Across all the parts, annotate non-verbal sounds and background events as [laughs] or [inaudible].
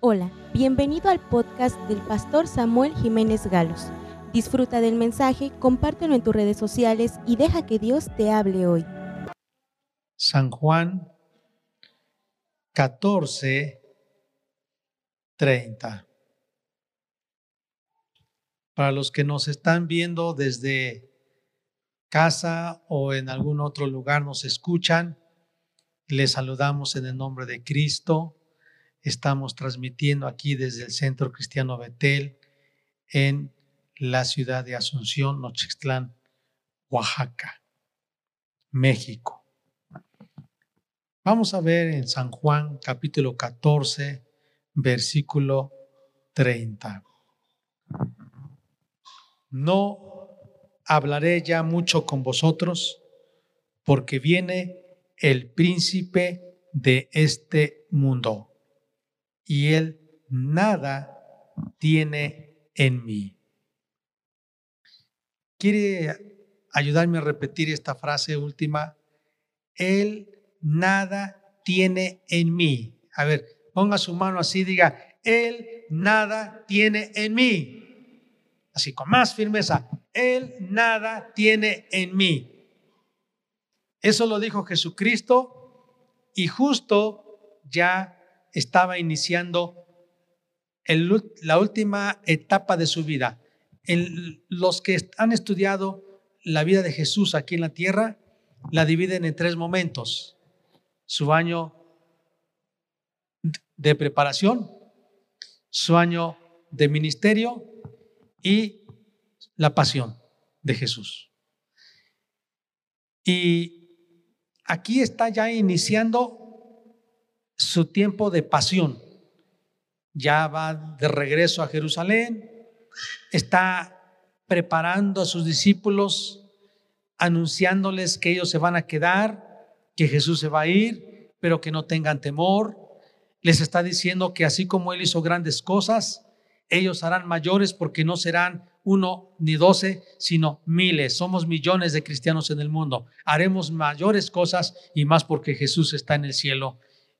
Hola, bienvenido al podcast del pastor Samuel Jiménez Galos. Disfruta del mensaje, compártelo en tus redes sociales y deja que Dios te hable hoy. San Juan 14, 30. Para los que nos están viendo desde casa o en algún otro lugar nos escuchan, les saludamos en el nombre de Cristo Estamos transmitiendo aquí desde el Centro Cristiano Betel en la ciudad de Asunción, Nochixtlán, Oaxaca, México. Vamos a ver en San Juan capítulo 14, versículo 30. No hablaré ya mucho con vosotros porque viene el príncipe de este mundo y Él nada tiene en mí. ¿Quiere ayudarme a repetir esta frase última? Él nada tiene en mí. A ver, ponga su mano así, diga, Él nada tiene en mí. Así, con más firmeza, Él nada tiene en mí. Eso lo dijo Jesucristo y justo ya estaba iniciando la última etapa de su vida. los que han estudiado la vida de Jesús aquí en la tierra la dividen en tres momentos. Su año de preparación, su año de ministerio y la pasión de Jesús. Y aquí está ya iniciando su tiempo de pasión. Ya va de regreso a Jerusalén, está preparando a sus discípulos, anunciándoles que ellos se van a quedar, que Jesús se va a ir, pero que no tengan temor. Les está diciendo que así como Él hizo grandes cosas, ellos harán mayores porque no serán uno ni doce, sino miles. Somos millones de cristianos en el mundo. Haremos mayores cosas y más porque Jesús está en el cielo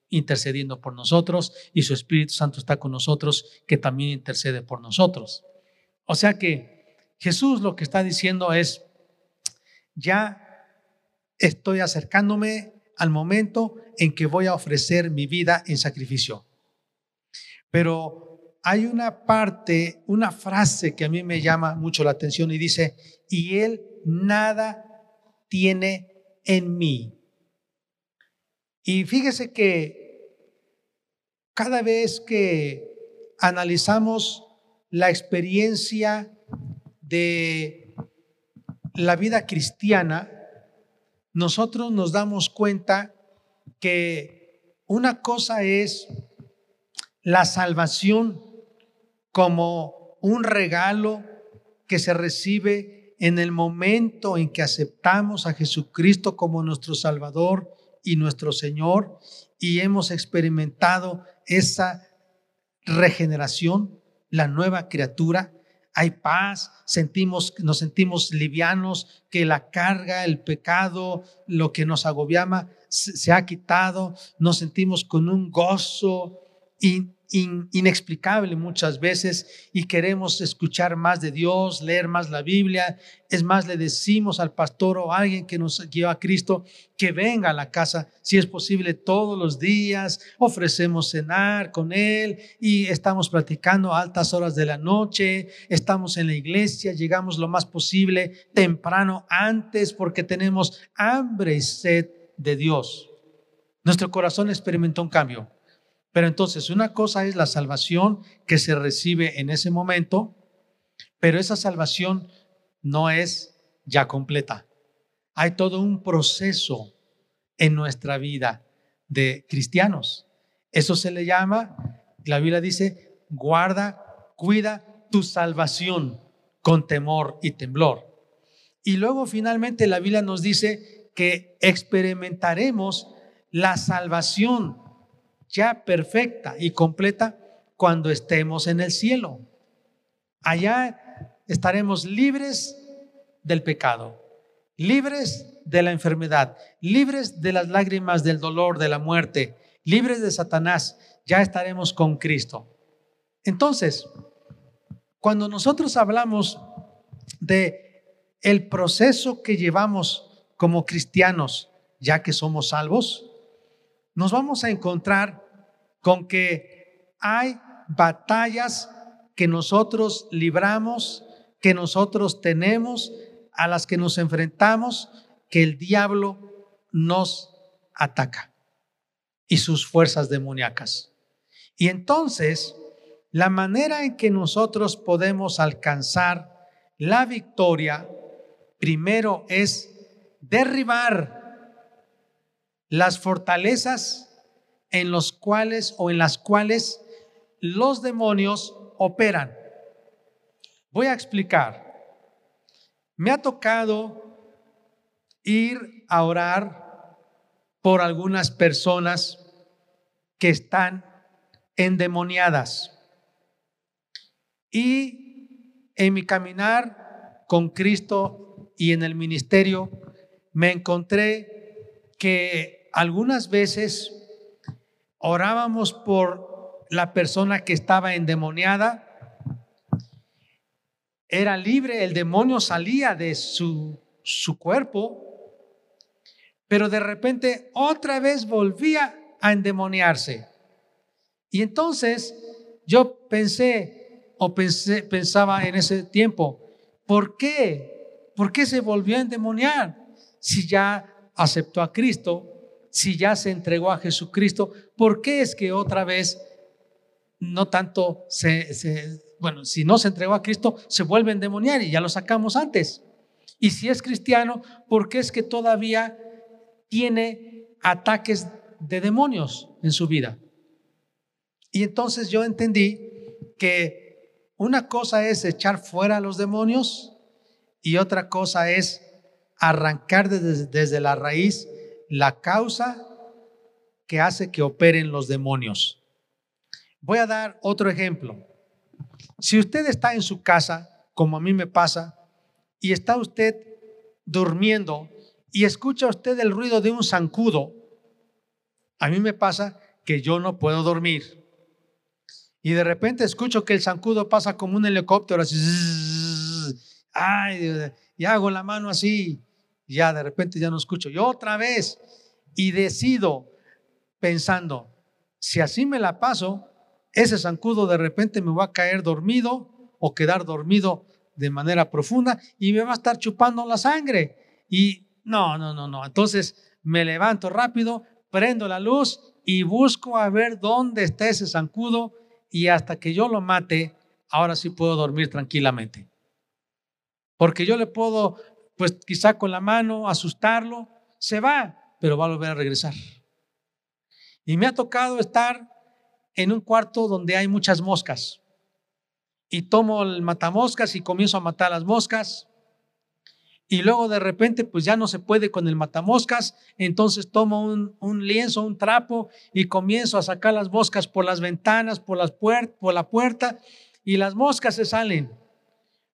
intercediendo por nosotros y su Espíritu Santo está con nosotros que también intercede por nosotros. O sea que Jesús lo que está diciendo es, ya estoy acercándome al momento en que voy a ofrecer mi vida en sacrificio. Pero hay una parte, una frase que a mí me llama mucho la atención y dice, y Él nada tiene en mí. Y fíjese que cada vez que analizamos la experiencia de la vida cristiana, nosotros nos damos cuenta que una cosa es la salvación como un regalo que se recibe en el momento en que aceptamos a Jesucristo como nuestro Salvador y nuestro Señor y hemos experimentado esa regeneración, la nueva criatura. Hay paz, sentimos, nos sentimos livianos, que la carga, el pecado, lo que nos agobiaba, se, ha quitado, nos sentimos con un gozo inexplicable muchas veces y queremos escuchar más de Dios, leer más la Biblia. Es más, le decimos al pastor o a alguien que nos lleva a Cristo que venga a la casa, si es posible, todos los días. Ofrecemos cenar con Él y estamos platicando a altas horas de la noche. Estamos en la iglesia, llegamos lo más posible temprano antes porque tenemos hambre y sed de Dios. Nuestro corazón experimentó un cambio. Pero entonces, una cosa es la salvación que se recibe en ese momento, pero esa salvación no es ya completa. Hay todo un proceso en nuestra vida de cristianos. Eso se le llama, la Biblia dice, guarda, cuida tu salvación con temor y temblor. Y luego finalmente la Biblia nos dice que experimentaremos la salvación ya perfecta y completa cuando estemos en el cielo. Allá estaremos libres del pecado, libres de la enfermedad, libres de las lágrimas del dolor, de la muerte, libres de Satanás. ya estaremos con Cristo. Entonces, cuando nosotros hablamos de el proceso que llevamos como cristianos, ya que somos salvos, nos vamos a encontrar con que hay batallas que nosotros libramos, que nosotros tenemos, a las que nos enfrentamos, que el diablo nos ataca y sus fuerzas demoníacas. Y entonces, la manera en que nosotros podemos alcanzar la victoria, primero es derribar las fortalezas en los cuales o en las cuales los demonios operan. Voy a explicar. Me ha tocado ir a orar por algunas personas que están endemoniadas. Y en mi caminar con Cristo y en el ministerio me encontré que algunas veces orábamos por la persona que estaba endemoniada, era libre, el demonio salía de su, su cuerpo, pero de repente otra vez volvía a endemoniarse. Y entonces yo pensé o pensé, pensaba en ese tiempo, ¿por qué? ¿Por qué se volvió a endemoniar? Si ya aceptó a Cristo, si ya se entregó a Jesucristo, ¿por qué es que otra vez no tanto se, bueno, si no se entregó a Cristo, se vuelve a endemoniar y ya lo sacamos antes? Y si es cristiano, ¿por qué es que todavía tiene ataques de demonios en su vida? Y entonces yo entendí que una cosa es echar fuera a los demonios y otra cosa es arrancar desde, desde la raíz la causa que hace que operen los demonios. Voy a dar otro ejemplo. Si usted está en su casa, como a mí me pasa, y está usted durmiendo y escucha usted el ruido de un zancudo, a mí me pasa que yo no puedo dormir. Y de repente escucho que el zancudo pasa como un helicóptero, así, ay, y hago la mano así, ya de repente ya no escucho. Y otra vez, y decido pensando, si así me la paso, ese zancudo de repente me va a caer dormido o quedar dormido de manera profunda y me va a estar chupando la sangre. Y no, no, no, no. Entonces me levanto rápido, prendo la luz y busco a ver dónde está ese zancudo y hasta que yo lo mate, ahora sí puedo dormir tranquilamente. Porque yo le puedo pues quizá con la mano, asustarlo, se va, pero va a volver a regresar. Y me ha tocado estar en un cuarto donde hay muchas moscas. Y tomo el matamoscas y comienzo a matar las moscas. Y luego de repente, pues ya no se puede con el matamoscas. Entonces tomo un, lienzo, un trapo y comienzo a sacar las moscas por las ventanas, por, las por la puerta. Y las moscas se salen.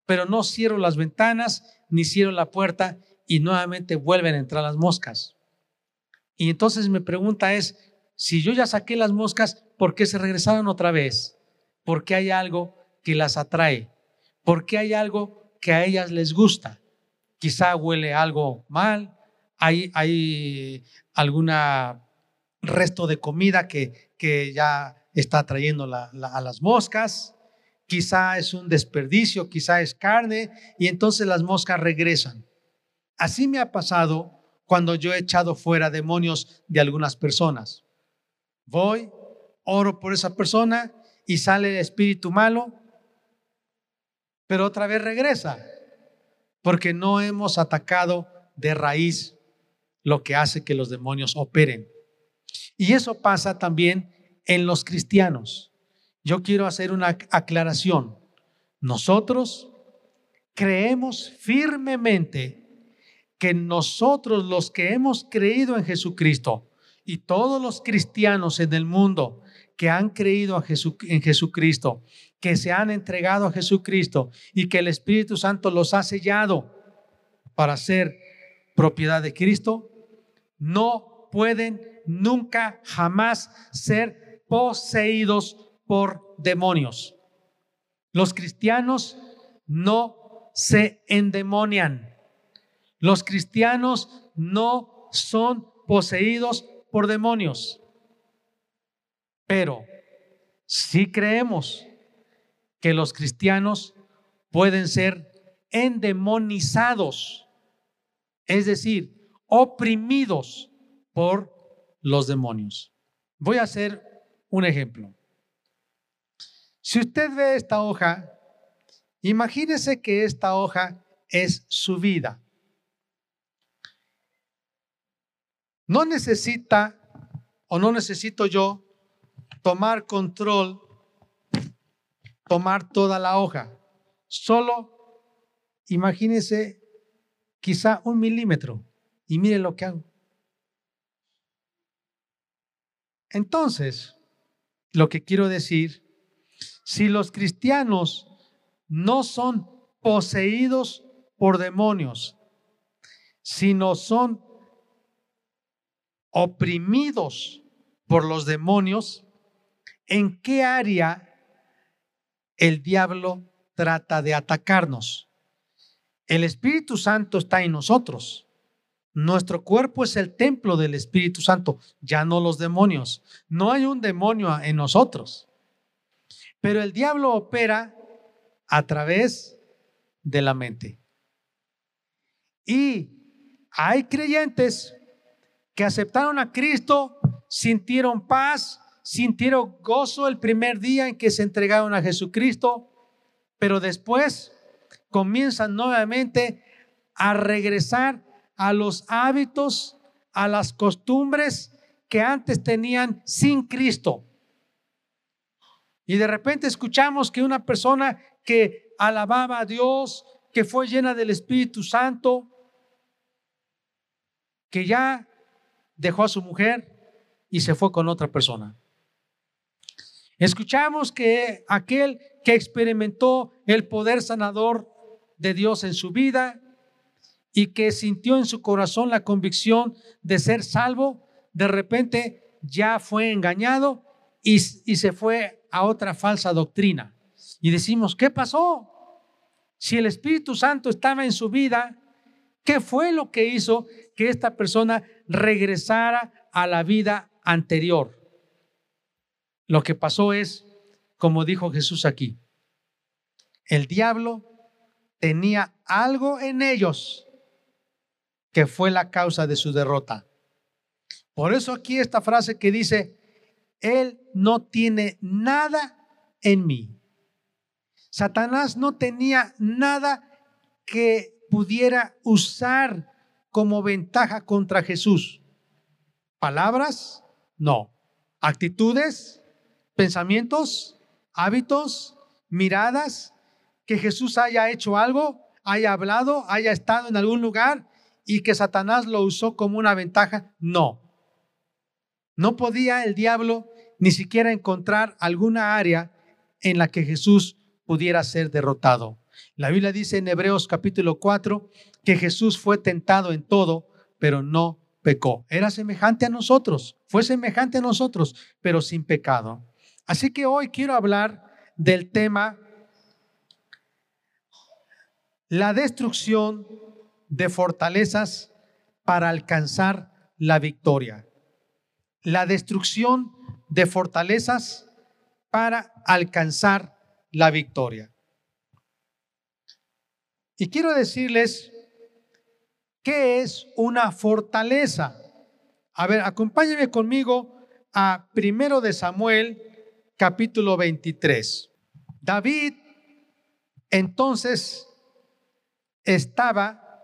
Pero no cierro las ventanas ni cierro la puerta y nuevamente vuelven a entrar las moscas. Y entonces mi pregunta es, si yo ya saqué las moscas, ¿por qué se regresaron otra vez? ¿Por qué hay algo que las atrae? ¿Por qué hay algo que a ellas les gusta? Quizá huele algo mal, hay, hay alguna resto de comida que, que ya está atrayendo a las moscas quizá es un desperdicio, quizá es carne, y entonces las moscas regresan. Así me ha pasado cuando yo he echado fuera demonios de algunas personas. Voy, oro por esa persona y sale el espíritu malo, pero otra vez regresa, porque no hemos atacado de raíz lo que hace que los demonios operen. Y eso pasa también en los cristianos yo quiero hacer una aclaración. Nosotros creemos firmemente que nosotros los que hemos creído en Jesucristo y todos los cristianos en el mundo que han creído en Jesucristo, que se han entregado a Jesucristo y que el Espíritu Santo los ha sellado para ser propiedad de Cristo, no pueden nunca jamás ser poseídos por demonios. Los cristianos no se endemonian. Los cristianos no son poseídos por demonios. Pero si creemos que los cristianos pueden ser endemonizados, es decir, oprimidos por los demonios. Voy a hacer un ejemplo. Si usted ve esta hoja, imagínese que esta hoja es su vida. No necesita o no necesito yo tomar control, tomar toda la hoja. Solo imagínese quizá un milímetro y mire lo que hago. Entonces, lo que quiero decir, si los cristianos no son poseídos por demonios, sino son oprimidos por los demonios, ¿en qué área el diablo trata de atacarnos? El Espíritu Santo está en nosotros. Nuestro cuerpo es el templo del Espíritu Santo, ya no los demonios. No hay un demonio en nosotros. Pero el diablo opera a través de la mente. Y hay creyentes que aceptaron a Cristo, sintieron paz, sintieron gozo el primer día en que se entregaron a Jesucristo, pero después comienzan nuevamente a regresar a los hábitos, a las costumbres que antes tenían sin Cristo. Y de repente escuchamos que una persona que alababa a Dios, que fue llena del Espíritu Santo, que ya dejó a su mujer y se fue con otra persona. Escuchamos que aquel que experimentó el poder sanador de Dios en su vida y que sintió en su corazón la convicción de ser salvo, de repente ya fue engañado y, y, se fue a otra falsa doctrina. Y decimos, ¿qué pasó? Si el Espíritu Santo estaba en su vida, ¿qué fue lo que hizo que esta persona regresara a la vida anterior? Lo que pasó es, como dijo Jesús aquí, el diablo tenía algo en ellos que fue la causa de su derrota. Por eso aquí esta frase que dice, Él no tiene nada en mí. Satanás no tenía nada que pudiera usar como ventaja contra Jesús. Palabras, no. Actitudes, pensamientos, hábitos, miradas, que Jesús haya hecho algo, haya hablado, haya estado en algún lugar y que Satanás lo usó como una ventaja. No. No podía el diablo ni siquiera encontrar alguna área en la que Jesús pudiera ser derrotado. La Biblia dice en Hebreos capítulo 4 que Jesús fue tentado en todo, pero no pecó. Era semejante a nosotros, fue semejante a nosotros, pero sin pecado. Así que hoy quiero hablar del tema la destrucción de fortalezas para alcanzar la victoria. La destrucción de fortalezas para alcanzar la victoria. Y quiero decirles qué es una fortaleza. A ver, acompáñenme conmigo a primero de Samuel, capítulo 23. David entonces estaba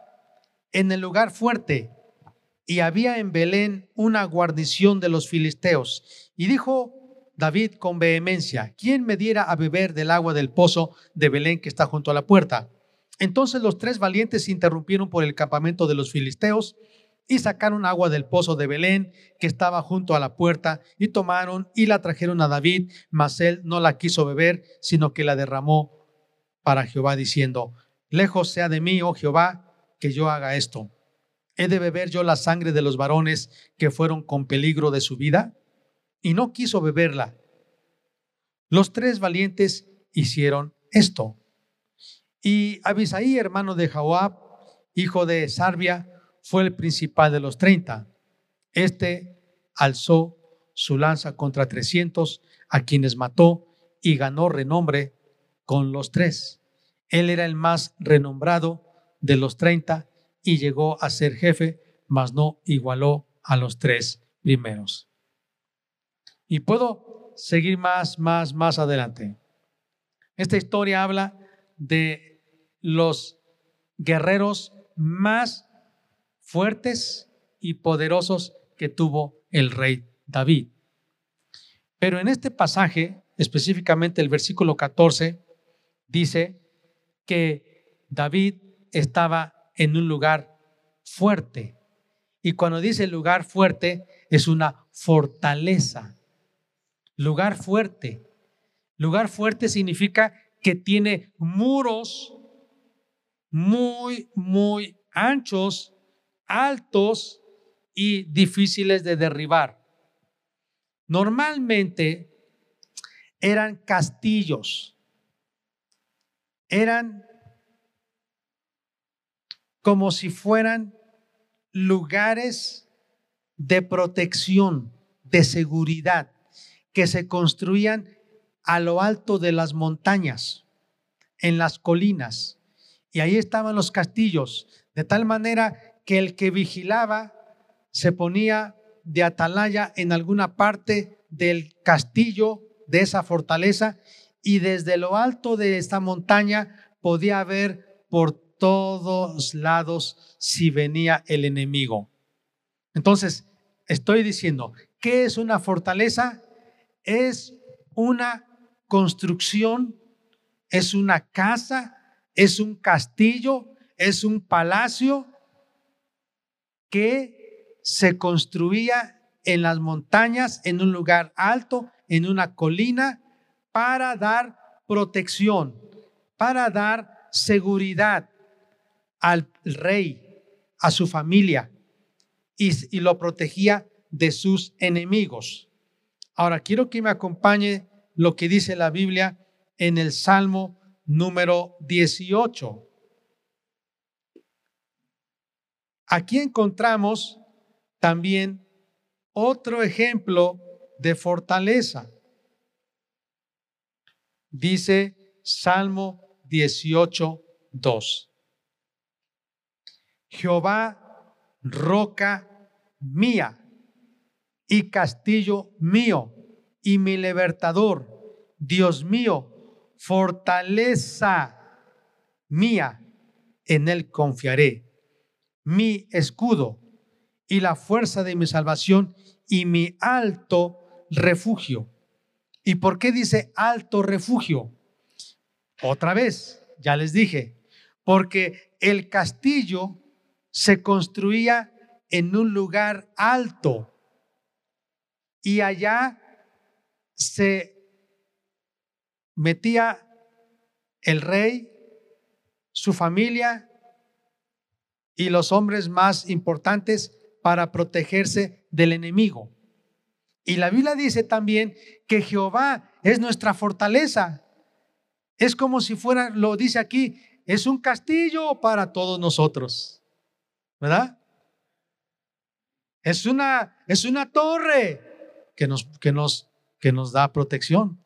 en el lugar fuerte y había en Belén una guarnición de los filisteos. Y dijo David con vehemencia, ¿quién me diera a beber del agua del pozo de Belén que está junto a la puerta? Entonces los tres valientes se interrumpieron por el campamento de los filisteos y sacaron agua del pozo de Belén que estaba junto a la puerta y tomaron y la trajeron a David, mas él no la quiso beber, sino que la derramó para Jehová diciendo, lejos sea de mí, oh Jehová, que yo haga esto? ¿He de beber yo la sangre de los varones que fueron con peligro de su vida? Y no quiso beberla. Los tres valientes hicieron esto. Y Abisaí, hermano de Joab, hijo de Sarbia, fue el principal de los treinta. Este alzó su lanza contra trescientos, a quienes mató y ganó renombre con los tres. Él era el más renombrado de los treinta y llegó a ser jefe, mas no igualó a los tres primeros. Y puedo seguir más, más, más adelante. Esta historia habla de los guerreros más fuertes y poderosos que tuvo el rey David. Pero en este pasaje, específicamente el versículo 14, dice que David estaba en un lugar fuerte. Y cuando dice lugar fuerte, es una fortaleza. Lugar fuerte. Lugar fuerte significa que tiene muros muy, muy anchos, altos y difíciles de derribar. Normalmente eran castillos, eran como si fueran lugares de protección, de seguridad, que se construían a lo alto de las montañas, en las colinas. Y ahí estaban los castillos, de tal manera que el que vigilaba se ponía de atalaya en alguna parte del castillo, de esa fortaleza, y desde lo alto de esta montaña podía ver por todos lados si venía el enemigo. Entonces, estoy diciendo, ¿qué es una fortaleza? Es una construcción, es una casa, es un castillo, es un palacio que se construía en las montañas, en un lugar alto, en una colina, para dar protección, para dar seguridad al rey, a su familia, y, y lo protegía de sus enemigos. Ahora quiero que me acompañe lo que dice la Biblia en el Salmo número 18. Aquí encontramos también otro ejemplo de fortaleza. Dice Salmo 18, 2. Jehová, roca mía y castillo mío y mi libertador, Dios mío, fortaleza mía, en Él confiaré, mi escudo y la fuerza de mi salvación y mi alto refugio. ¿Y por qué dice alto refugio? Otra vez, ya les dije, porque el castillo se construía en un lugar alto y allá se metía el rey, su familia y los hombres más importantes para protegerse del enemigo. Y la Biblia dice también que Jehová es nuestra fortaleza. Es como si fuera, lo dice aquí, es un castillo para todos nosotros. ¿Verdad? Es una, es una torre que nos, que nos que nos da protección.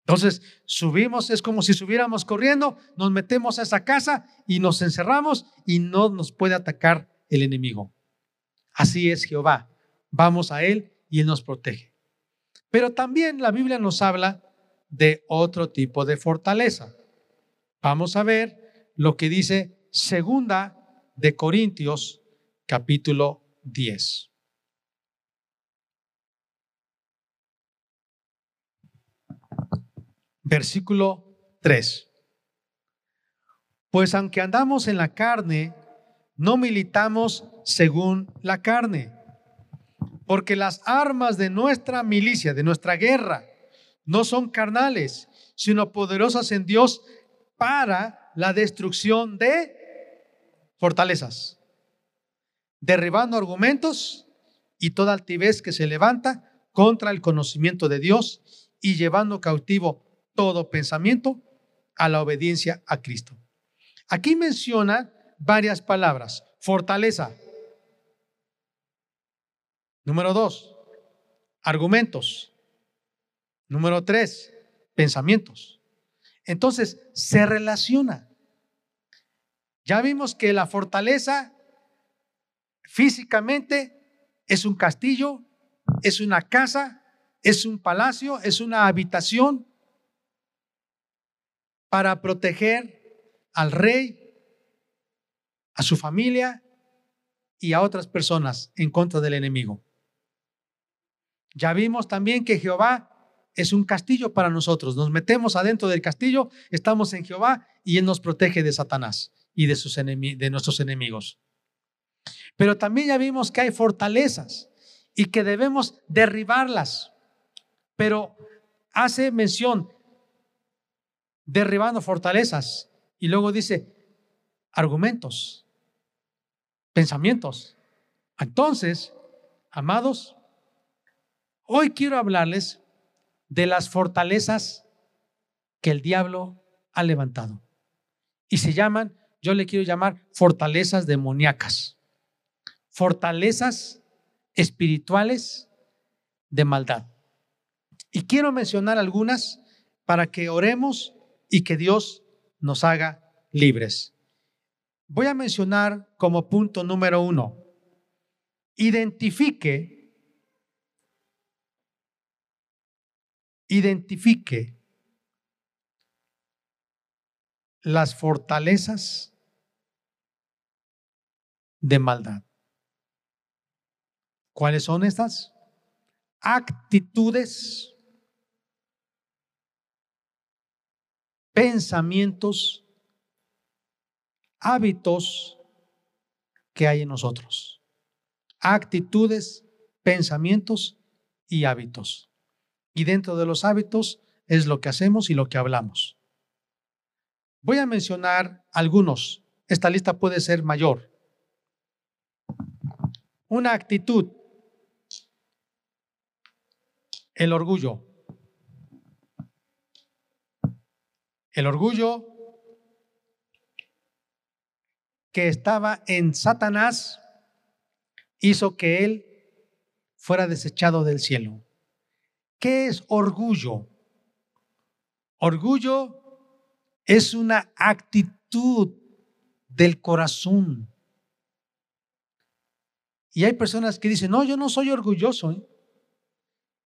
Entonces, subimos, es como si subiéramos corriendo, nos metemos a esa casa y nos encerramos y no nos puede atacar el enemigo. Así es Jehová. Vamos a Él y Él nos protege. Pero también la Biblia nos habla de otro tipo de fortaleza. Vamos a ver lo que dice segunda de Corintios capítulo 10. Versículo 3. Pues aunque andamos en la carne, no militamos según la carne, porque las armas de nuestra milicia, de nuestra guerra, no son carnales, sino poderosas en Dios para la destrucción de fortalezas, derribando argumentos y toda altivez que se levanta contra el conocimiento de Dios y llevando cautivo todo pensamiento a la obediencia a Cristo. Aquí menciona varias palabras. Fortaleza. Número dos, argumentos. Número tres, pensamientos. Entonces, se relaciona. Ya vimos que la fortaleza físicamente es un castillo, es una casa, es un palacio, es una habitación para proteger al rey, a su familia y a otras personas en contra del enemigo. Ya vimos también que Jehová es un castillo para nosotros. Nos metemos adentro del castillo, estamos en Jehová y Él nos protege de Satanás y de, sus de nuestros enemigos. Pero también ya vimos que hay fortalezas y que debemos derribarlas. Pero hace mención derribando fortalezas y luego dice argumentos, pensamientos. Entonces, amados, hoy quiero hablarles de las fortalezas que el diablo ha levantado. Y se llaman, yo le quiero llamar fortalezas demoníacas, fortalezas espirituales de maldad. Y quiero mencionar algunas para que oremos y que Dios nos haga libres. Voy a mencionar como punto número uno, identifique identifique las fortalezas de maldad. ¿Cuáles son estas? Actitudes, pensamientos, hábitos que hay en nosotros. Actitudes, pensamientos y hábitos. Y dentro de los hábitos es lo que hacemos y lo que hablamos. Voy a mencionar algunos. Esta lista puede ser mayor. Una actitud. El orgullo. El orgullo que estaba en Satanás hizo que él fuera desechado del cielo. ¿Qué es orgullo? Orgullo es una actitud del corazón. Y hay personas que dicen, no, yo no soy orgulloso, ¿eh?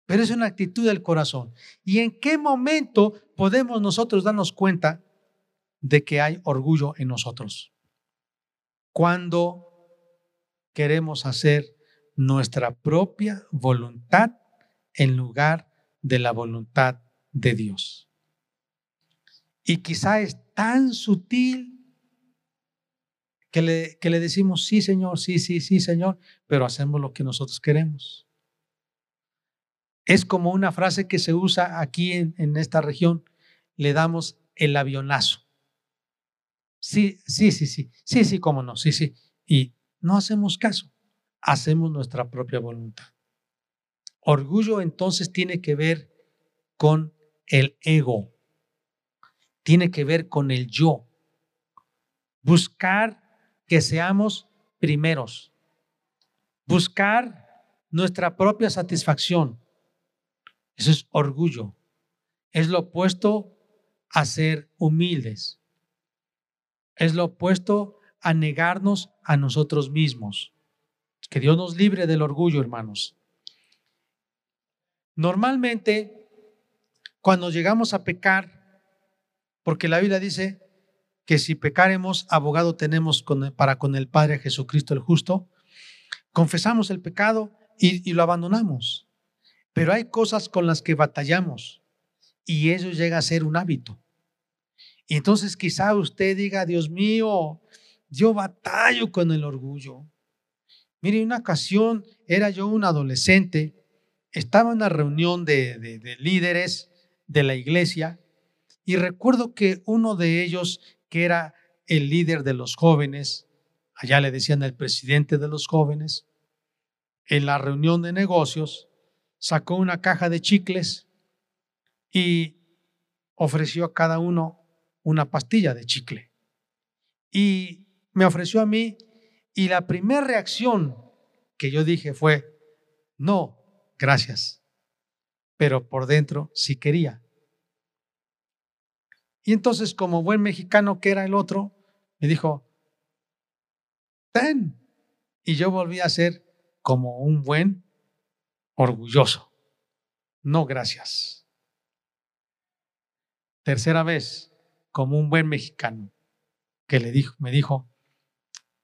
pero es una actitud del corazón. ¿Y en qué momento podemos nosotros darnos cuenta de que hay orgullo en nosotros? Cuando queremos hacer nuestra propia voluntad en lugar de la voluntad de Dios. Y quizá es tan sutil que le, que le decimos, sí, Señor, sí, sí, sí, Señor, pero hacemos lo que nosotros queremos. Es como una frase que se usa aquí en, esta región, le damos el avionazo. Sí, sí, sí, sí, sí, sí, cómo no, sí, sí. Y no hacemos caso, hacemos nuestra propia voluntad. Orgullo entonces tiene que ver con el ego, tiene que ver con el yo. Buscar que seamos primeros, buscar nuestra propia satisfacción. Eso es orgullo. Es lo opuesto a ser humildes. Es lo opuesto a negarnos a nosotros mismos. Que Dios nos libre del orgullo, hermanos. Normalmente, cuando llegamos a pecar, porque la Biblia dice que si pecaremos, abogado tenemos para con el Padre Jesucristo el justo, confesamos el pecado y, y lo abandonamos. Pero hay cosas con las que batallamos y eso llega a ser un hábito. Entonces quizá usted diga, Dios mío, yo batallo con el orgullo. Mire, una ocasión era yo un adolescente estaba en una reunión de, líderes de la iglesia y recuerdo que uno de ellos, que era el líder de los jóvenes, allá le decían el presidente de los jóvenes, en la reunión de negocios, sacó una caja de chicles y ofreció a cada uno una pastilla de chicle. Y me ofreció a mí y la primera reacción que yo dije fue, no, gracias. Pero por dentro sí quería. Y entonces, como buen mexicano que era el otro, me dijo, ten. Y yo volví a ser como un buen orgulloso. No, gracias. Tercera vez, como un buen mexicano, que le dijo, me dijo,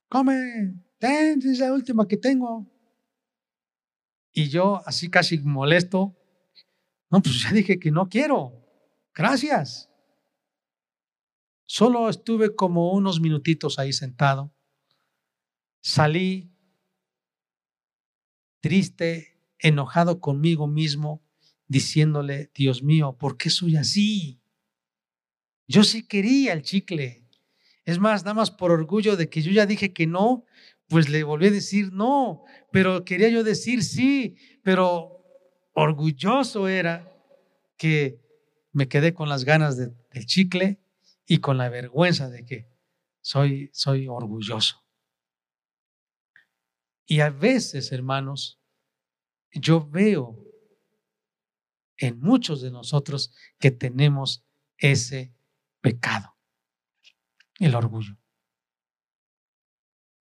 come, ten, es la última que tengo. Y yo, así casi molesto, no, pues ya dije que no quiero. Gracias. Solo estuve como unos minutitos ahí sentado. Salí triste, enojado conmigo mismo, diciéndole, Dios mío, ¿por qué soy así? Yo sí quería el chicle. Es más, nada más por orgullo de que yo ya dije que no, pues le volví a decir no, pero quería yo decir sí, pero orgulloso era que me quedé con las ganas del chicle y con la vergüenza de que soy, soy orgulloso. Y a veces, hermanos, yo veo en muchos de nosotros que tenemos ese pecado, el orgullo.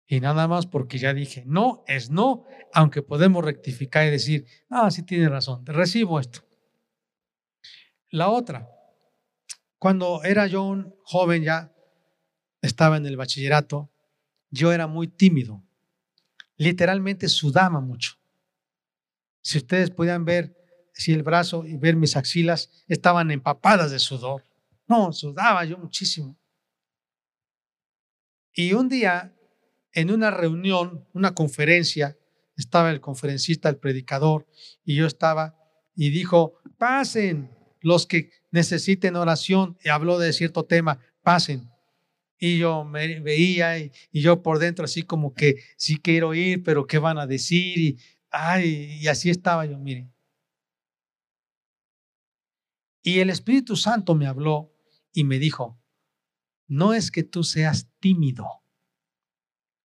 Y nada más porque ya dije, no es no, aunque podemos rectificar y decir, ah, sí tiene razón, recibo esto. La otra, cuando era yo un joven ya, estaba en el bachillerato, yo era muy tímido. Literalmente sudaba mucho. Si ustedes podían ver si el brazo y ver mis axilas estaban empapadas de sudor. No, sudaba yo muchísimo. Y un día en una reunión, una conferencia, estaba el conferencista, el predicador, y yo estaba, y dijo, pasen los que necesiten oración, y habló de cierto tema, pasen. Y yo me veía y, yo por dentro así como que sí quiero ir, pero ¿qué van a decir? Ay, y así estaba yo, miren. Y el Espíritu Santo me habló y me dijo, no es que tú seas tímido,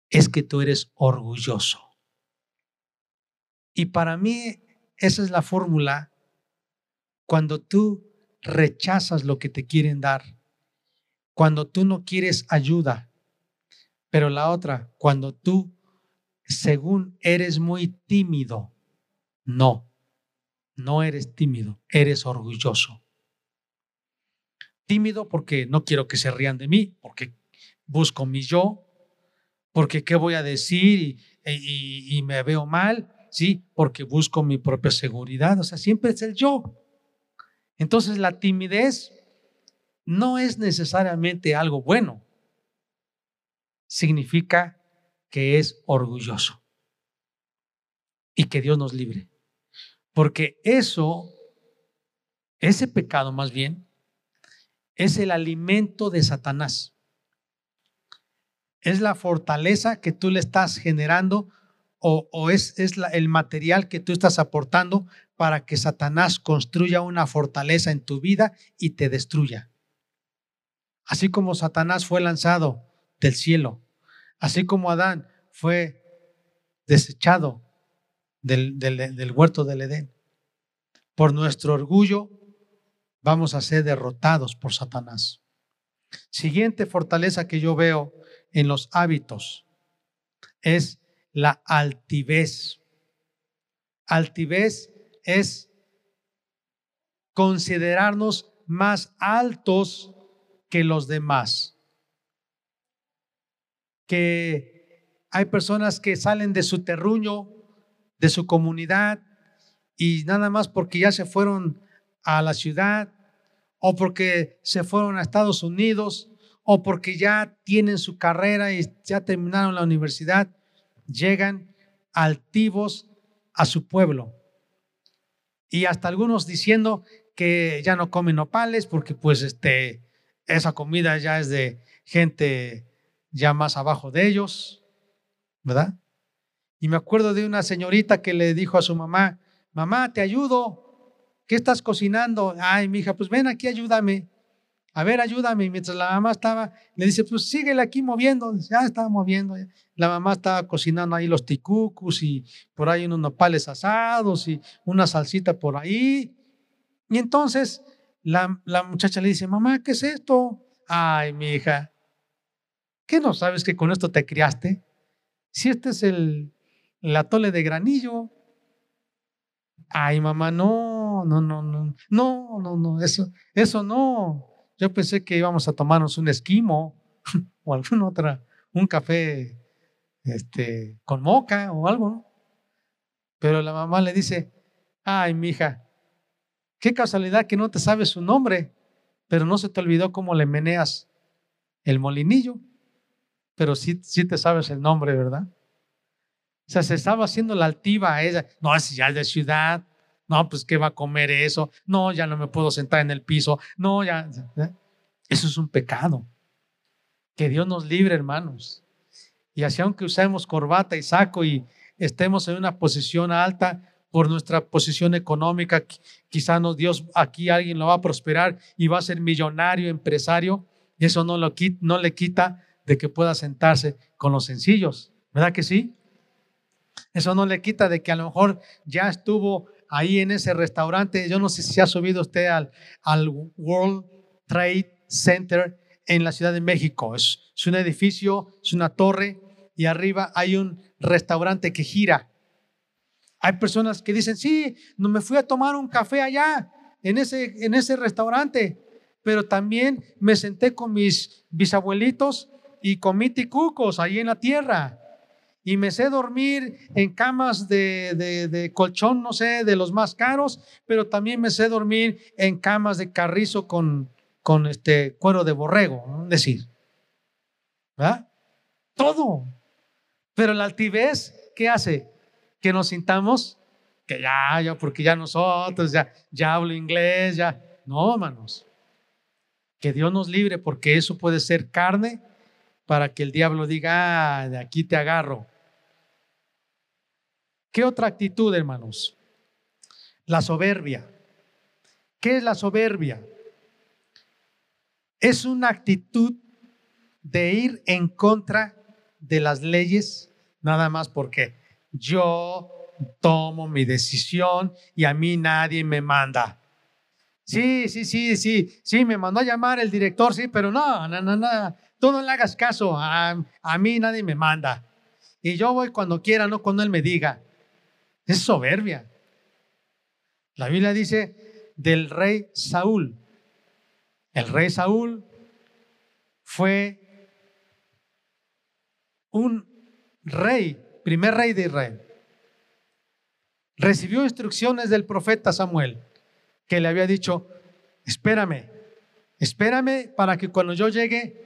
es que tú eres orgulloso. Y para mí esa es la fórmula cuando tú rechazas lo que te quieren dar, cuando tú no quieres ayuda, pero la otra, cuando tú, según eres muy tímido, no, no eres tímido, eres orgulloso. Tímido porque no quiero que se rían de mí, porque busco mi yo, porque qué voy a decir y, me veo mal, ¿sí? Porque busco mi propia seguridad, o sea, siempre es el yo. Entonces la timidez no es necesariamente algo bueno, significa que es orgulloso y que Dios nos libre. Porque eso, ese pecado más bien, es el alimento de Satanás es la fortaleza que tú le estás generando o, es, es el material que tú estás aportando para que Satanás construya una fortaleza en tu vida y te destruya. Así como Satanás fue lanzado del cielo, así como Adán fue desechado del, del huerto del Edén. Por nuestro orgullo vamos a ser derrotados por Satanás. Siguiente fortaleza que yo veo en los hábitos es la altivez. Altivez es considerarnos más altos que los demás. Que hay personas que salen de su terruño, de su comunidad, y nada más porque ya se fueron a la ciudad o porque se fueron a Estados Unidos o porque ya tienen su carrera y ya terminaron la universidad, llegan altivos a su pueblo. Y hasta algunos diciendo que ya no comen nopales porque pues este, esa comida ya es de gente ya más abajo de ellos, ¿verdad? Y me acuerdo de una señorita que le dijo a su mamá, mamá, te ayudo. ¿Qué estás cocinando? Ay, mi hija, pues ven aquí, ayúdame. A ver, ayúdame. mientras la mamá estaba, le dice, pues síguele aquí moviendo. Ya estaba moviendo. La mamá estaba cocinando ahí los ticucus y por ahí unos nopales asados y una salsita por ahí. Y entonces la, la muchacha le dice, mamá, ¿qué es esto? Ay, mi hija, ¿qué no sabes que con esto te criaste? Si este es el, el atole de granillo. Ay, mamá, no, no, no, no, no, no, no, eso, eso no. Yo pensé que íbamos a tomarnos un esquimo [laughs] o alguna otra, un café este, con moca o algo, ¿no? Pero la mamá le dice, ay, mi hija, qué casualidad que no te sabes su nombre, pero no se te olvidó cómo le meneas el molinillo, pero sí, sí te sabes el nombre, ¿verdad? O sea, se estaba haciendo la altiva a ella. No, es ya de ciudad. No, pues ¿qué va a comer eso? No, ya no me puedo sentar en el piso. No, ya. ¿eh? Eso es un pecado. Que Dios nos libre, hermanos. Y así aunque usemos corbata y saco y estemos en una posición alta por nuestra posición económica, quizá no, Dios aquí alguien lo va a prosperar y va a ser millonario, empresario, y eso no, lo, no le quita de que pueda sentarse con los sencillos. ¿Verdad que sí? Eso no le quita de que a lo mejor ya estuvo ahí en ese restaurante. Yo no sé si ha subido usted al, World Trade Center en la Ciudad de México. Es, un edificio, es una torre y arriba hay un restaurante que gira. Hay personas que dicen, sí, no me fui a tomar un café allá, en ese, en ese restaurante, pero también me senté con mis bisabuelitos y comí ticucos ahí en la tierra y me sé dormir en camas de, colchón, no sé, de los más caros, pero también me sé dormir en camas de carrizo con, con este cuero de borrego, ¿no? decir. ¿Verdad? Todo. Pero la altivez, ¿qué hace? Que nos sintamos que ya, ya, porque ya nosotros, ya, ya hablo inglés, ya. No, hermanos. Que Dios nos libre, porque eso puede ser carne para que el diablo diga, ah, de aquí te agarro. ¿Qué otra actitud, hermanos? La soberbia. ¿Qué es la soberbia? Es una actitud de ir en contra de las leyes, nada más porque yo tomo mi decisión y a mí nadie me manda. Sí, sí, sí, sí, sí, me mandó a llamar el director, sí, pero no, no, no, no, tú no le hagas caso, a, a mí nadie me manda. Y yo voy cuando quiera, no cuando él me diga. Es soberbia. La Biblia dice del rey Saúl. El rey Saúl fue un rey, primer rey de Israel. Recibió instrucciones del profeta Samuel, que le había dicho, espérame, espérame para que cuando yo llegue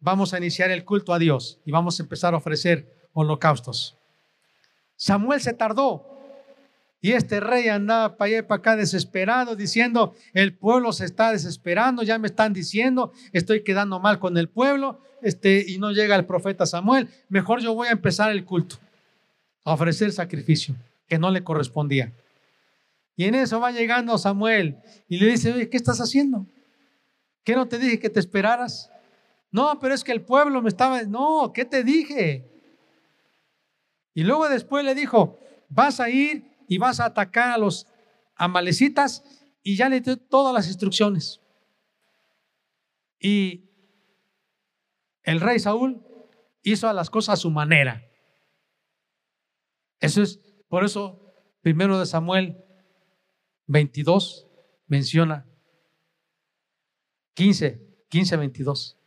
vamos a iniciar el culto a Dios y vamos a empezar a ofrecer holocaustos. Samuel se tardó, y este rey andaba para allá y para acá desesperado, diciendo, el pueblo se está desesperando, ya me están diciendo, estoy quedando mal con el pueblo, este, y no llega el profeta Samuel, mejor yo voy a empezar el culto, a ofrecer sacrificio que no le correspondía. Y en eso va llegando Samuel y le dice, oye, ¿qué estás haciendo? ¿Qué no te dije que te esperaras? No, pero es que el pueblo me estaba, no, ¿qué te dije? Y luego después le dijo, vas a ir y vas a atacar a los amalecitas y ya le dio todas las instrucciones. Y el rey Saúl hizo las cosas a su manera. Eso es, por eso, primero de Samuel 22 menciona 15, 15, 22,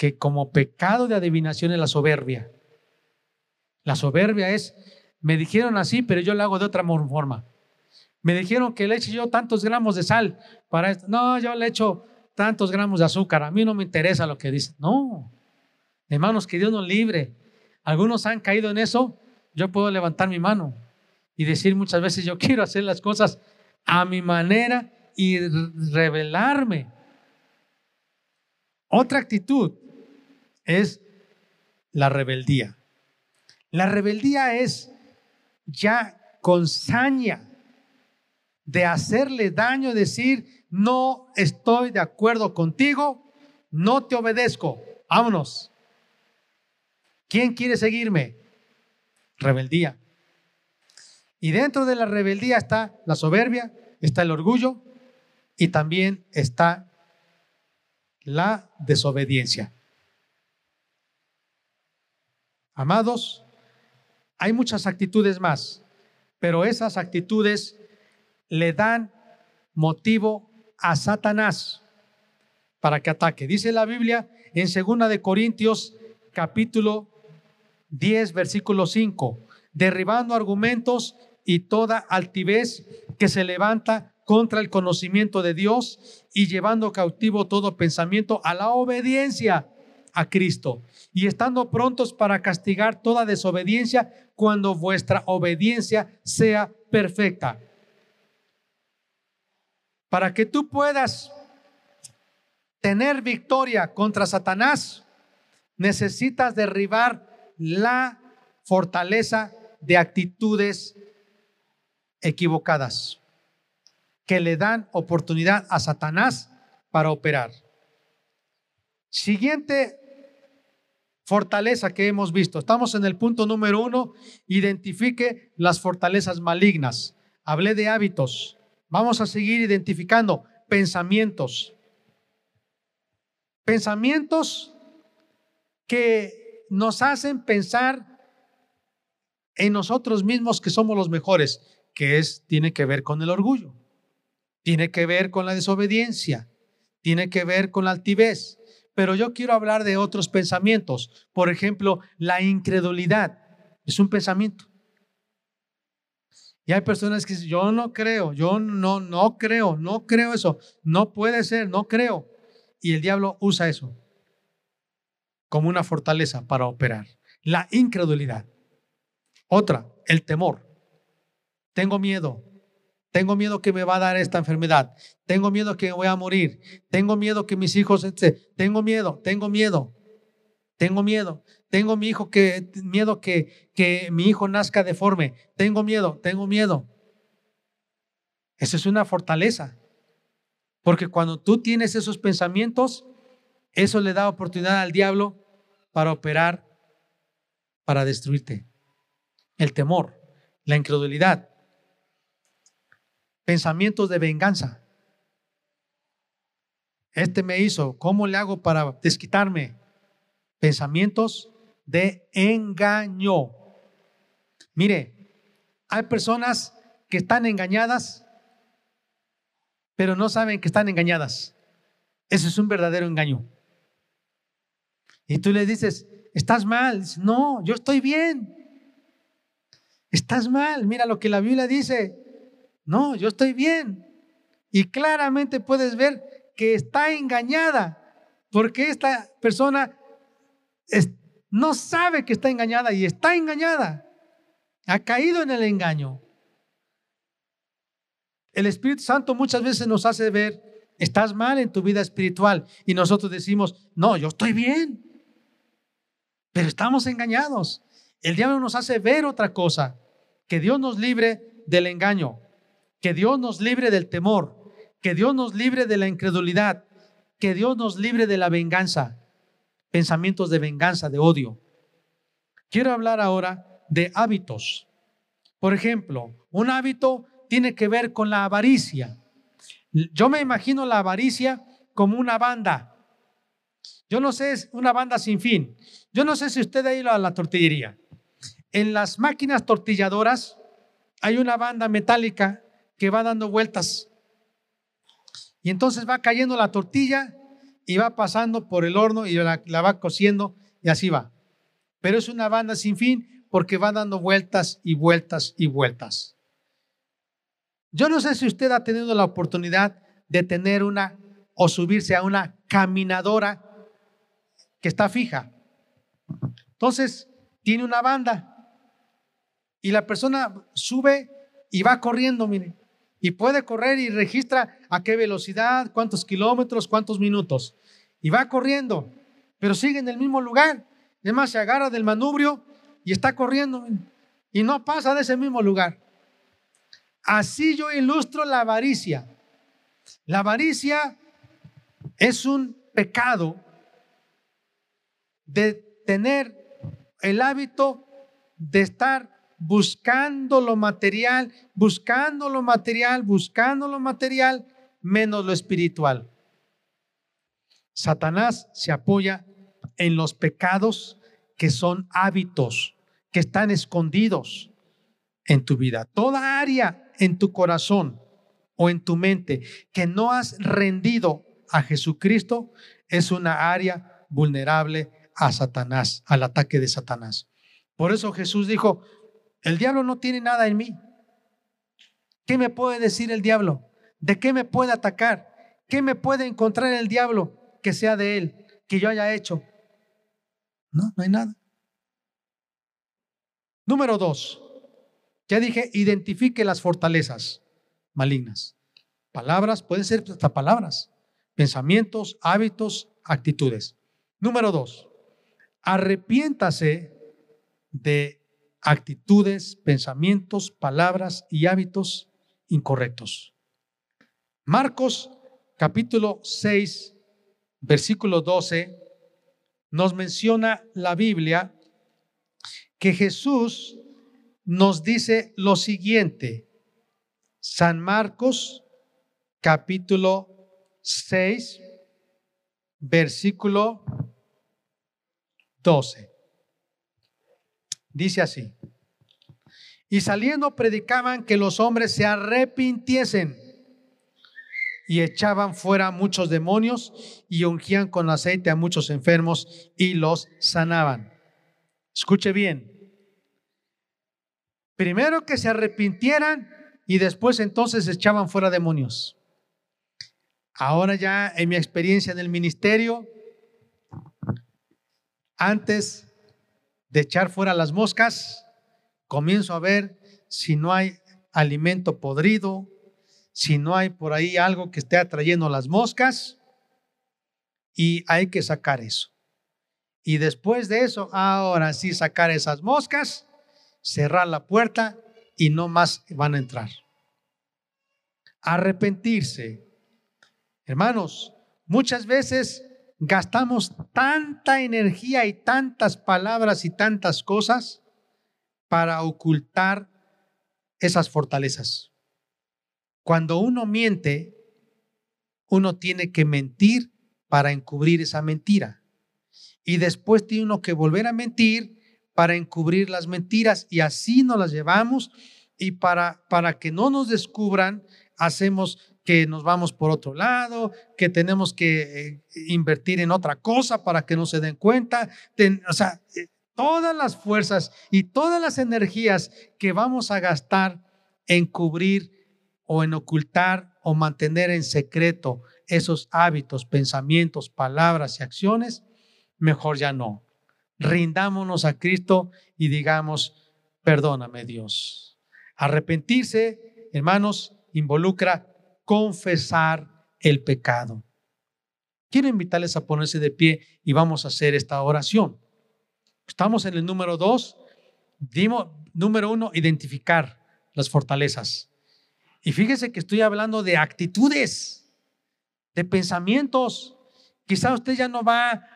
que como pecado de adivinación es la soberbia. La soberbia es me dijeron así, pero yo lo hago de otra forma. Me dijeron que le eche yo tantos gramos de sal para esto. No, yo le echo tantos gramos de azúcar. A mí no me interesa lo que dicen. No. Hermanos, que Dios nos libre. Algunos han caído en eso. Yo puedo levantar mi mano y decir muchas veces, yo quiero hacer las cosas a mi manera y revelarme. Otra actitud es la rebeldía. La rebeldía es ya con saña de hacerle daño, decir, no estoy de acuerdo contigo, no te obedezco, vámonos. ¿Quién quiere seguirme? Rebeldía. Y dentro de la rebeldía está la soberbia, está el orgullo y también está la desobediencia. Amados, hay muchas actitudes más, pero esas actitudes le dan motivo a Satanás para que ataque. Dice la Biblia en 2 de Corintios capítulo 10 versículo 5, derribando argumentos y toda altivez que se levanta contra el conocimiento de Dios y llevando cautivo todo pensamiento a la obediencia a Cristo y estando prontos para castigar toda desobediencia cuando vuestra obediencia sea perfecta. Para que tú puedas tener victoria contra Satanás, necesitas derribar la fortaleza de actitudes equivocadas que le dan oportunidad a Satanás para operar. Siguiente fortaleza que hemos visto. Estamos en el punto número uno. Identifique las fortalezas malignas. Hablé de hábitos. Vamos a seguir identificando pensamientos. Pensamientos que nos hacen pensar en nosotros mismos que somos los mejores, que es tiene que ver con el orgullo, tiene que ver con la desobediencia, tiene que ver con la altivez. Pero yo quiero hablar de otros pensamientos. Por ejemplo, la incredulidad es un pensamiento. Y hay personas que dicen, yo no creo, yo no, no creo, no creo eso, no puede ser, no creo. Y el diablo usa eso como una fortaleza para operar. La incredulidad. Otra, el temor. Tengo miedo. Tengo miedo que me va a dar esta enfermedad. Tengo miedo que voy a morir. Tengo miedo que mis hijos... Tengo miedo, tengo miedo. Tengo miedo. Tengo mi hijo que miedo que, que mi hijo nazca deforme. Tengo miedo, tengo miedo. Esa es una fortaleza. Porque cuando tú tienes esos pensamientos, eso le da oportunidad al diablo para operar, para destruirte. El temor, la incredulidad, pensamientos de venganza. Este me hizo, ¿cómo le hago para desquitarme? Pensamientos de engaño. Mire, hay personas que están engañadas, pero no saben que están engañadas. Eso es un verdadero engaño. Y tú le dices, estás mal. No, yo estoy bien. Estás mal. Mira lo que la Biblia dice. No, yo estoy bien. Y claramente puedes ver que está engañada, porque esta persona no sabe que está engañada y está engañada. Ha caído en el engaño. El Espíritu Santo muchas veces nos hace ver, estás mal en tu vida espiritual y nosotros decimos, no, yo estoy bien, pero estamos engañados. El diablo nos hace ver otra cosa, que Dios nos libre del engaño, que Dios nos libre del temor, que Dios nos libre de la incredulidad, que Dios nos libre de la venganza pensamientos de venganza, de odio. Quiero hablar ahora de hábitos. Por ejemplo, un hábito tiene que ver con la avaricia. Yo me imagino la avaricia como una banda. Yo no sé, es una banda sin fin. Yo no sé si usted ha ido a la tortillería. En las máquinas tortilladoras hay una banda metálica que va dando vueltas. Y entonces va cayendo la tortilla y va pasando por el horno y la, va cociendo y así va. Pero es una banda sin fin porque va dando vueltas y vueltas y vueltas. Yo no sé si usted ha tenido la oportunidad de tener una o subirse a una caminadora que está fija. Entonces, tiene una banda y la persona sube y va corriendo, mire y puede correr y registra a qué velocidad, cuántos kilómetros, cuántos minutos. Y va corriendo, pero sigue en el mismo lugar. Es más, se agarra del manubrio y está corriendo y no pasa de ese mismo lugar. Así yo ilustro la avaricia. La avaricia es un pecado de tener el hábito de estar buscando lo material, buscando lo material, buscando lo material, menos lo espiritual. Satanás se apoya en los pecados que son hábitos, que están escondidos en tu vida. Toda área en tu corazón o en tu mente que no has rendido a Jesucristo es una área vulnerable a Satanás, al ataque de Satanás. Por eso Jesús dijo, el diablo no tiene nada en mí. ¿Qué me puede decir el diablo? ¿De qué me puede atacar? ¿Qué me puede encontrar el diablo que sea de él, que yo haya hecho? No, no hay nada. Número dos, ya dije, identifique las fortalezas malignas. Palabras, pueden ser hasta palabras, pensamientos, hábitos, actitudes. Número dos, arrepiéntase de actitudes, pensamientos, palabras y hábitos incorrectos. Marcos capítulo 6, versículo 12, nos menciona la Biblia que Jesús nos dice lo siguiente. San Marcos capítulo 6, versículo 12. Dice así. Y saliendo predicaban que los hombres se arrepintiesen y echaban fuera muchos demonios y ungían con aceite a muchos enfermos y los sanaban. Escuche bien. Primero que se arrepintieran y después entonces echaban fuera demonios. Ahora ya en mi experiencia en el ministerio, antes de echar fuera las moscas, comienzo a ver si no hay alimento podrido, si no hay por ahí algo que esté atrayendo las moscas y hay que sacar eso. Y después de eso, ahora sí sacar esas moscas, cerrar la puerta y no más van a entrar. Arrepentirse. Hermanos, muchas veces gastamos tanta energía y tantas palabras y tantas cosas para ocultar esas fortalezas. Cuando uno miente, uno tiene que mentir para encubrir esa mentira. Y después tiene uno que volver a mentir para encubrir las mentiras. Y así nos las llevamos. Y para, para que no nos descubran, hacemos que nos vamos por otro lado, que tenemos que eh, invertir en otra cosa para que no se den cuenta. o sea, eh, todas las fuerzas y todas las energías que vamos a gastar en cubrir o en ocultar o mantener en secreto esos hábitos, pensamientos, palabras y acciones, mejor ya no. Rindámonos a Cristo y digamos, perdóname Dios. Arrepentirse, hermanos, involucra confesar el pecado. Quiero invitarles a ponerse de pie y vamos a hacer esta oración. Estamos en el número dos. Número uno, identificar las fortalezas. Y fíjese que estoy hablando de actitudes, de pensamientos. Quizá usted ya no va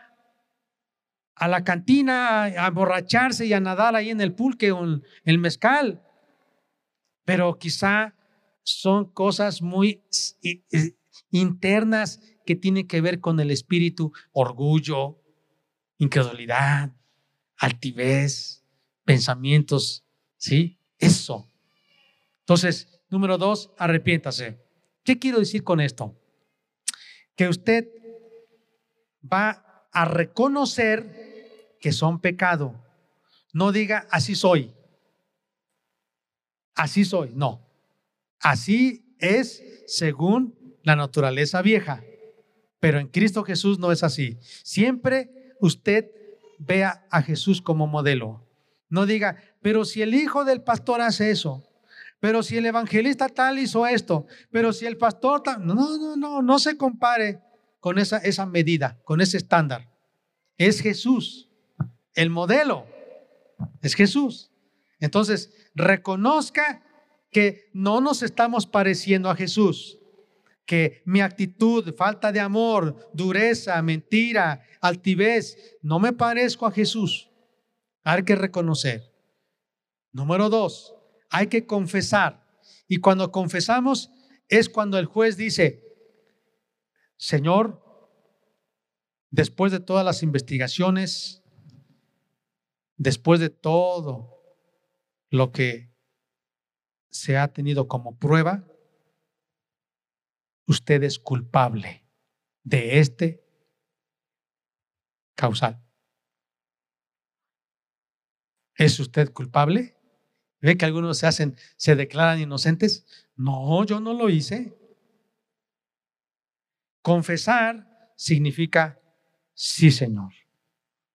a la cantina a emborracharse y a nadar ahí en el pulque o en el mezcal, pero quizá son cosas muy internas que tienen que ver con el espíritu, orgullo, incredulidad, altivez, pensamientos, ¿sí? Eso. Entonces, Número dos, arrepiéntase. ¿Qué quiero decir con esto? Que usted va a reconocer que son pecado. No diga, así soy. Así soy. No. Así es según la naturaleza vieja. Pero en Cristo Jesús no es así. Siempre usted vea a Jesús como modelo. No diga, pero si el hijo del pastor hace eso, pero si el evangelista tal hizo esto, pero si el pastor tal, no, no, no, no se compare con esa medida, con ese estándar. Es Jesús, el modelo, es Jesús. Entonces, reconozca que no nos estamos pareciendo a Jesús, que mi actitud, falta de amor, dureza, mentira, altivez, no me parezco a Jesús. Hay que reconocer. Número dos, hay que confesar. Y cuando confesamos es cuando el juez dice, Señor, después de todas las investigaciones, después de todo lo que se ha tenido como prueba, usted es culpable de este causal. ¿Es usted culpable? ¿Ve que algunos se hacen, se declaran inocentes? No, yo no lo hice. Confesar significa, sí, Señor.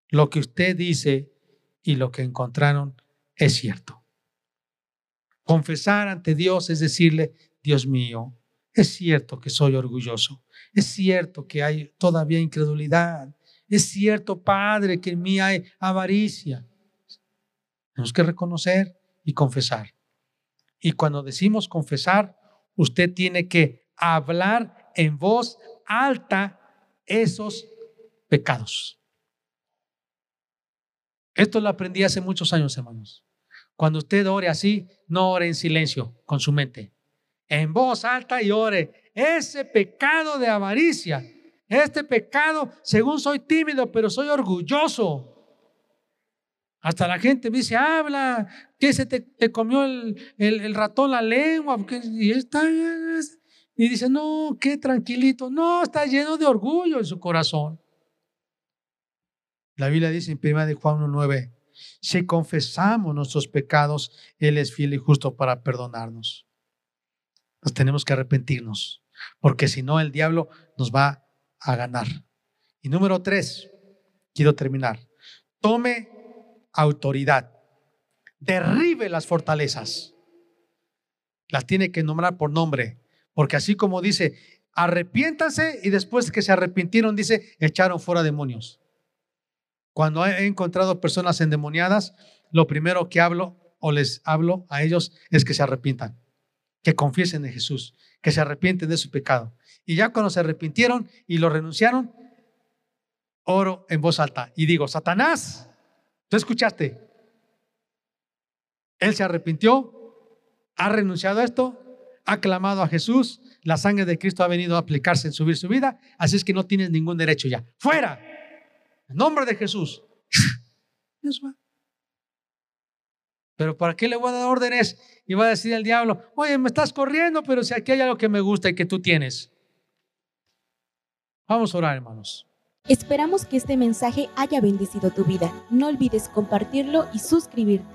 Lo que usted dice y lo que encontraron es cierto. Confesar ante Dios es decirle, Dios mío, es cierto que soy orgulloso, es cierto que hay todavía incredulidad, es cierto, Padre, que en mí hay avaricia. Tenemos que reconocer y confesar. Y cuando decimos confesar, usted tiene que hablar en voz alta esos pecados. Esto lo aprendí hace muchos años, hermanos. Cuando usted ore así, no ore en silencio con su mente. En voz alta y ore. Ese pecado de avaricia, este pecado, según soy tímido, pero soy orgulloso. Hasta la gente me dice, habla, que se te, comió el, ratón la lengua. y, está, y dice, no, qué tranquilito. No, está lleno de orgullo en su corazón. La Biblia dice en 1 de Juan 1.9, si confesamos nuestros pecados, Él es fiel y justo para perdonarnos. Nos tenemos que arrepentirnos, porque si no, el diablo nos va a ganar. Y número tres, quiero terminar. Tome autoridad. Derribe las fortalezas. Las tiene que nombrar por nombre, porque así como dice, arrepiéntanse y después que se arrepintieron, dice, echaron fuera demonios. Cuando he encontrado personas endemoniadas, lo primero que hablo o les hablo a ellos es que se arrepientan, que confiesen en Jesús, que se arrepienten de su pecado. Y ya cuando se arrepintieron y lo renunciaron, oro en voz alta y digo, Satanás, ¿tú escuchaste? Él se arrepintió, ha renunciado a esto, ha clamado a Jesús, la sangre de Cristo ha venido a aplicarse en subir su vida, así es que no tienes ningún derecho ya. Fuera, en nombre de Jesús. [laughs] Pero ¿para qué le voy a dar órdenes? Y va a decir el diablo, oye, me estás corriendo, pero si aquí hay algo que me gusta y que tú tienes. Vamos a orar, hermanos. Esperamos que este mensaje haya bendecido tu vida. No olvides compartirlo y suscribirte.